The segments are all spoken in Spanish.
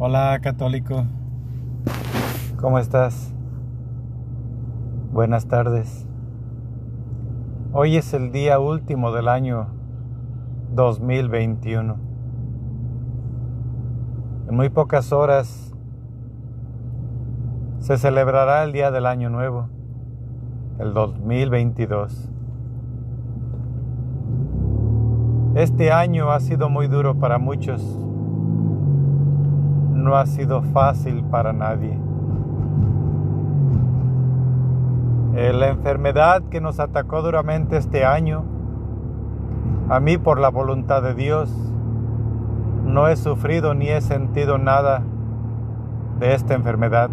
Hola católico, ¿cómo estás? Buenas tardes. Hoy es el día último del año 2021. En muy pocas horas se celebrará el día del año nuevo, el 2022. Este año ha sido muy duro para muchos no ha sido fácil para nadie. Eh, la enfermedad que nos atacó duramente este año, a mí por la voluntad de Dios, no he sufrido ni he sentido nada de esta enfermedad.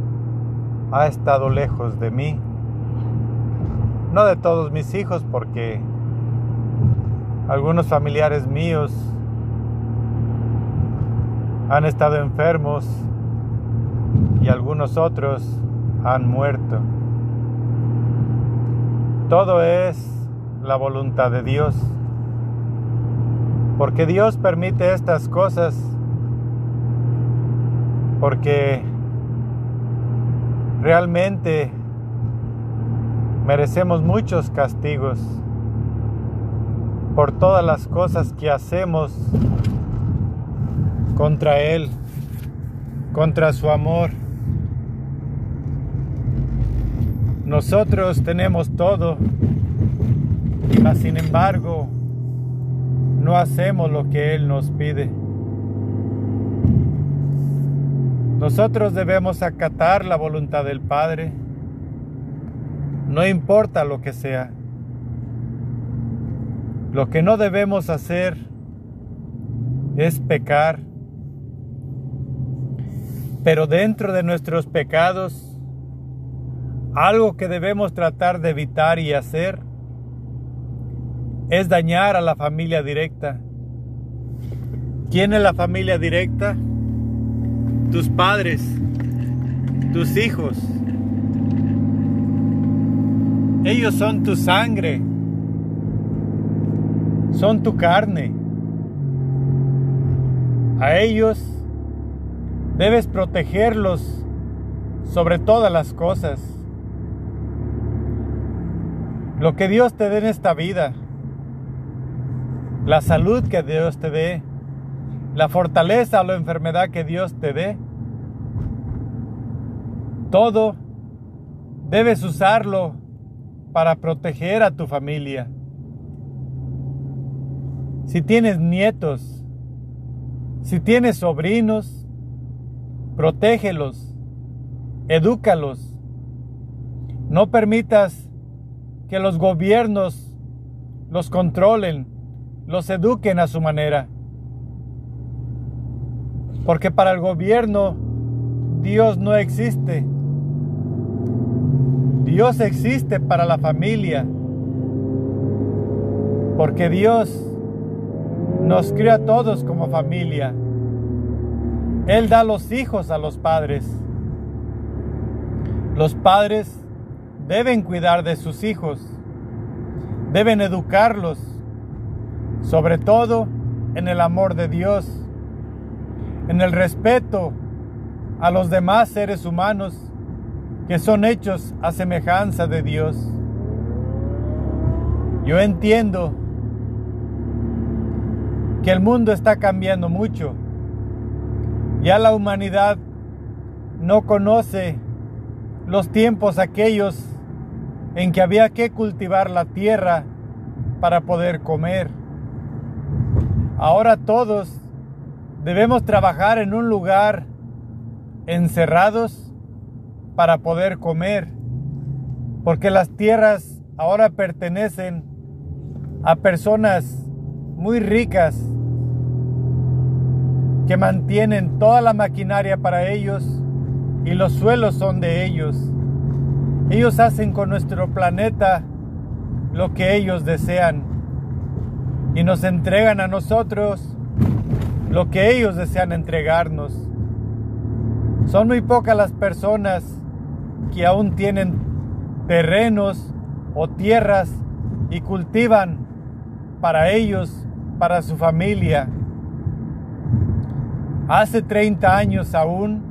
Ha estado lejos de mí. No de todos mis hijos porque algunos familiares míos han estado enfermos y algunos otros han muerto. Todo es la voluntad de Dios. Porque Dios permite estas cosas. Porque realmente merecemos muchos castigos por todas las cosas que hacemos contra Él, contra su amor. Nosotros tenemos todo, mas sin embargo no hacemos lo que Él nos pide. Nosotros debemos acatar la voluntad del Padre, no importa lo que sea. Lo que no debemos hacer es pecar pero dentro de nuestros pecados, algo que debemos tratar de evitar y hacer es dañar a la familia directa. ¿Quién es la familia directa? Tus padres, tus hijos. Ellos son tu sangre, son tu carne. A ellos Debes protegerlos sobre todas las cosas. Lo que Dios te dé en esta vida, la salud que Dios te dé, la fortaleza o la enfermedad que Dios te dé, todo debes usarlo para proteger a tu familia. Si tienes nietos, si tienes sobrinos, protégelos, edúcalos. No permitas que los gobiernos los controlen, los eduquen a su manera. Porque para el gobierno Dios no existe. Dios existe para la familia. Porque Dios nos crea a todos como familia. Él da los hijos a los padres. Los padres deben cuidar de sus hijos, deben educarlos, sobre todo en el amor de Dios, en el respeto a los demás seres humanos que son hechos a semejanza de Dios. Yo entiendo que el mundo está cambiando mucho ya la humanidad no conoce los tiempos aquellos en que había que cultivar la tierra para poder comer. Ahora todos debemos trabajar en un lugar encerrados para poder comer, porque las tierras ahora pertenecen a personas muy ricas que mantienen toda la maquinaria para ellos y los suelos son de ellos. Ellos hacen con nuestro planeta lo que ellos desean y nos entregan a nosotros lo que ellos desean entregarnos. Son muy pocas las personas que aún tienen terrenos o tierras y cultivan para ellos, para su familia. Hace 30 años aún,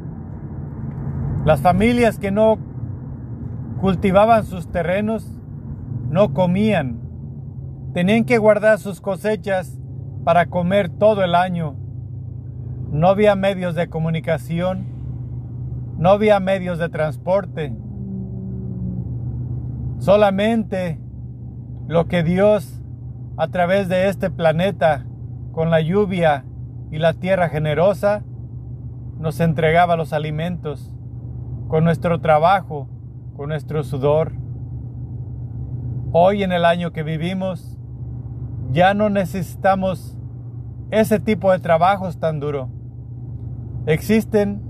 las familias que no cultivaban sus terrenos no comían. Tenían que guardar sus cosechas para comer todo el año. No había medios de comunicación, no había medios de transporte. Solamente lo que Dios a través de este planeta, con la lluvia y la tierra generosa, nos entregaba los alimentos, con nuestro trabajo, con nuestro sudor. Hoy en el año que vivimos, ya no necesitamos ese tipo de trabajos tan duro. Existen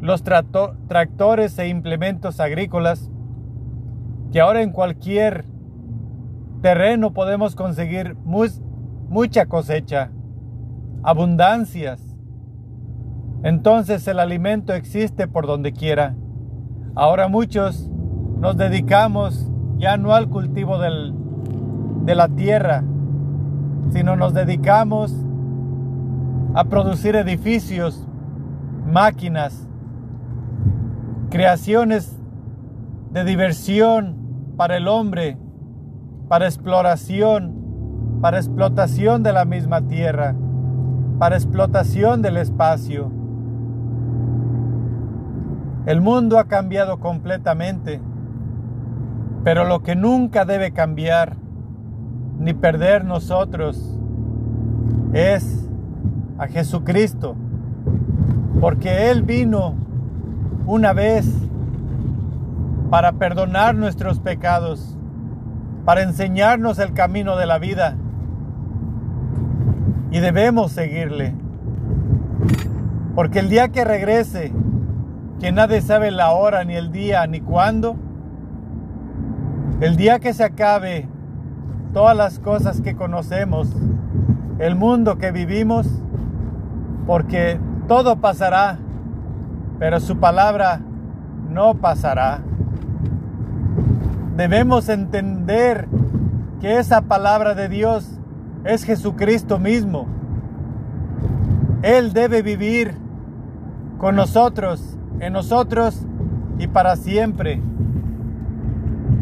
los tractores e implementos agrícolas que ahora en cualquier terreno podemos conseguir mucha cosecha, abundancias. Entonces el alimento existe por donde quiera. Ahora muchos nos dedicamos ya no al cultivo de la tierra, sino nos dedicamos a producir edificios, máquinas, creaciones de diversión para el hombre, para exploración, para explotación de la misma tierra, para explotación del espacio. El mundo ha cambiado completamente, pero lo que nunca debe cambiar ni perder nosotros es a Jesucristo, porque Él vino una vez para perdonar nuestros pecados para enseñarnos el camino de la vida. Y debemos seguirle. Porque el día que regrese, que nadie sabe la hora, ni el día, ni cuándo, el día que se acabe todas las cosas que conocemos, el mundo que vivimos, porque todo pasará, pero su palabra no pasará debemos entender que esa palabra de Dios es Jesucristo mismo. Él debe vivir con nosotros, en nosotros y para siempre.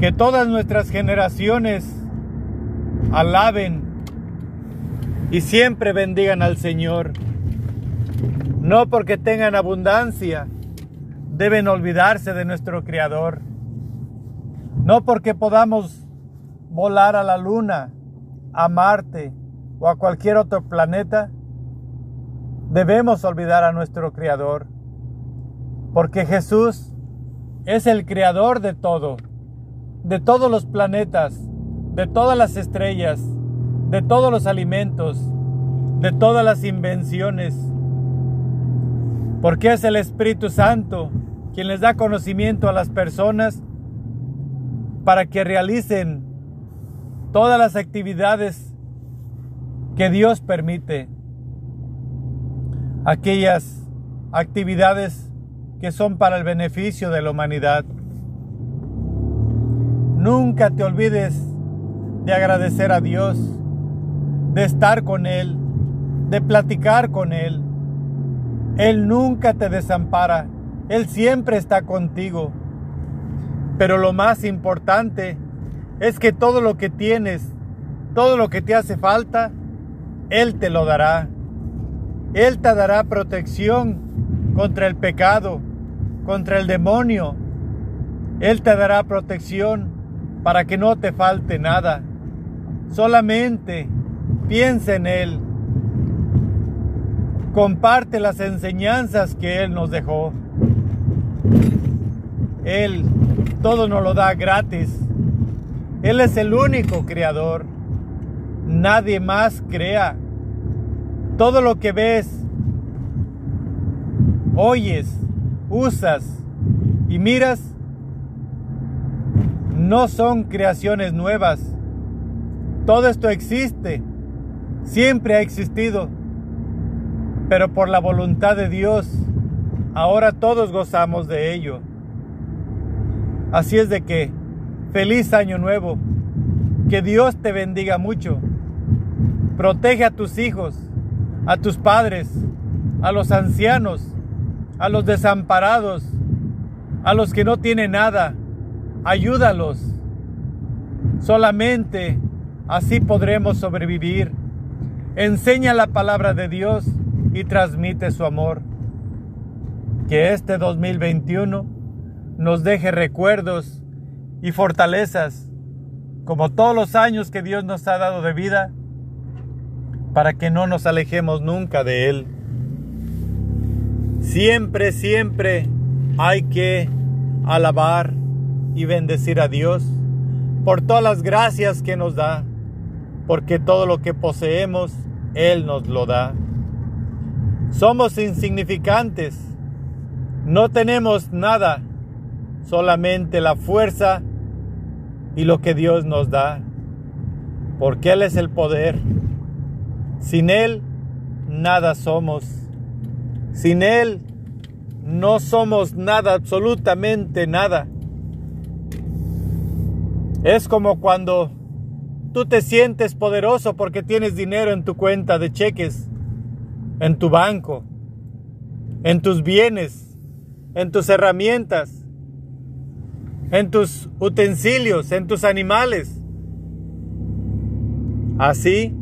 Que todas nuestras generaciones alaben y siempre bendigan al Señor. No porque tengan abundancia, deben olvidarse de nuestro Creador. No porque podamos volar a la luna, a Marte o a cualquier otro planeta, debemos olvidar a nuestro Creador. Porque Jesús es el Creador de todo, de todos los planetas, de todas las estrellas, de todos los alimentos, de todas las invenciones. Porque es el Espíritu Santo quien les da conocimiento a las personas para que realicen todas las actividades que Dios permite. Aquellas actividades que son para el beneficio de la humanidad. Nunca te olvides de agradecer a Dios, de estar con Él, de platicar con Él. Él nunca te desampara, Él siempre está contigo. Pero lo más importante es que todo lo que tienes, todo lo que te hace falta, Él te lo dará. Él te dará protección contra el pecado, contra el demonio. Él te dará protección para que no te falte nada. Solamente piensa en Él. Comparte las enseñanzas que Él nos dejó. Él todo nos lo da gratis. Él es el único creador. Nadie más crea. Todo lo que ves, oyes, usas y miras no son creaciones nuevas. Todo esto existe, siempre ha existido, pero por la voluntad de Dios, ahora todos gozamos de ello. Así es de que, feliz año nuevo, que Dios te bendiga mucho, protege a tus hijos, a tus padres, a los ancianos, a los desamparados, a los que no tienen nada. Ayúdalos. Solamente así podremos sobrevivir. Enseña la palabra de Dios y transmite su amor. Que este 2021 nos deje recuerdos y fortalezas, como todos los años que Dios nos ha dado de vida, para que no nos alejemos nunca de Él. Siempre, siempre hay que alabar y bendecir a Dios por todas las gracias que nos da, porque todo lo que poseemos, Él nos lo da. Somos insignificantes, no tenemos nada, solamente la fuerza y lo que Dios nos da, porque Él es el poder. Sin Él, nada somos. Sin Él, no somos nada, absolutamente nada. Es como cuando tú te sientes poderoso porque tienes dinero en tu cuenta de cheques, en tu banco, en tus bienes, en tus herramientas, en tus utensilios, en tus animales. Así,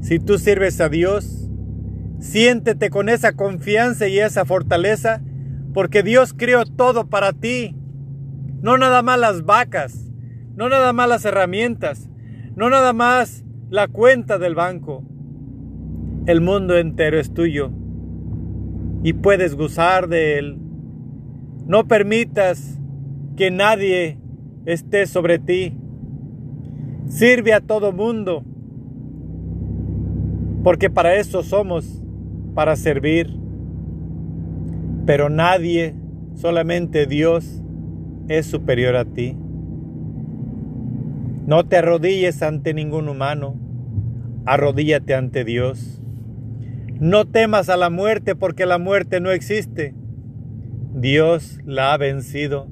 si tú sirves a Dios, siéntete con esa confianza y esa fortaleza, porque Dios creó todo para ti. No nada más las vacas, no nada más las herramientas, no nada más la cuenta del banco. El mundo entero es tuyo y puedes gozar de él. No permitas que nadie esté sobre ti. Sirve a todo mundo, porque para eso somos, para servir. Pero nadie, solamente Dios, es superior a ti. No te arrodilles ante ningún humano, arrodíllate ante Dios. No temas a la muerte porque la muerte no existe. Dios la ha vencido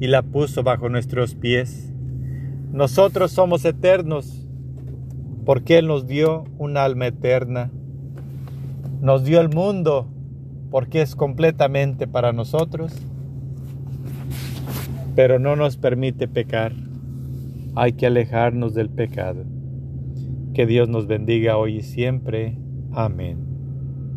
y la puso bajo nuestros pies. Nosotros somos eternos porque Él nos dio un alma eterna. Nos dio el mundo porque es completamente para nosotros, pero no nos permite pecar hay que alejarnos del pecado. Que Dios nos bendiga hoy y siempre. Amén.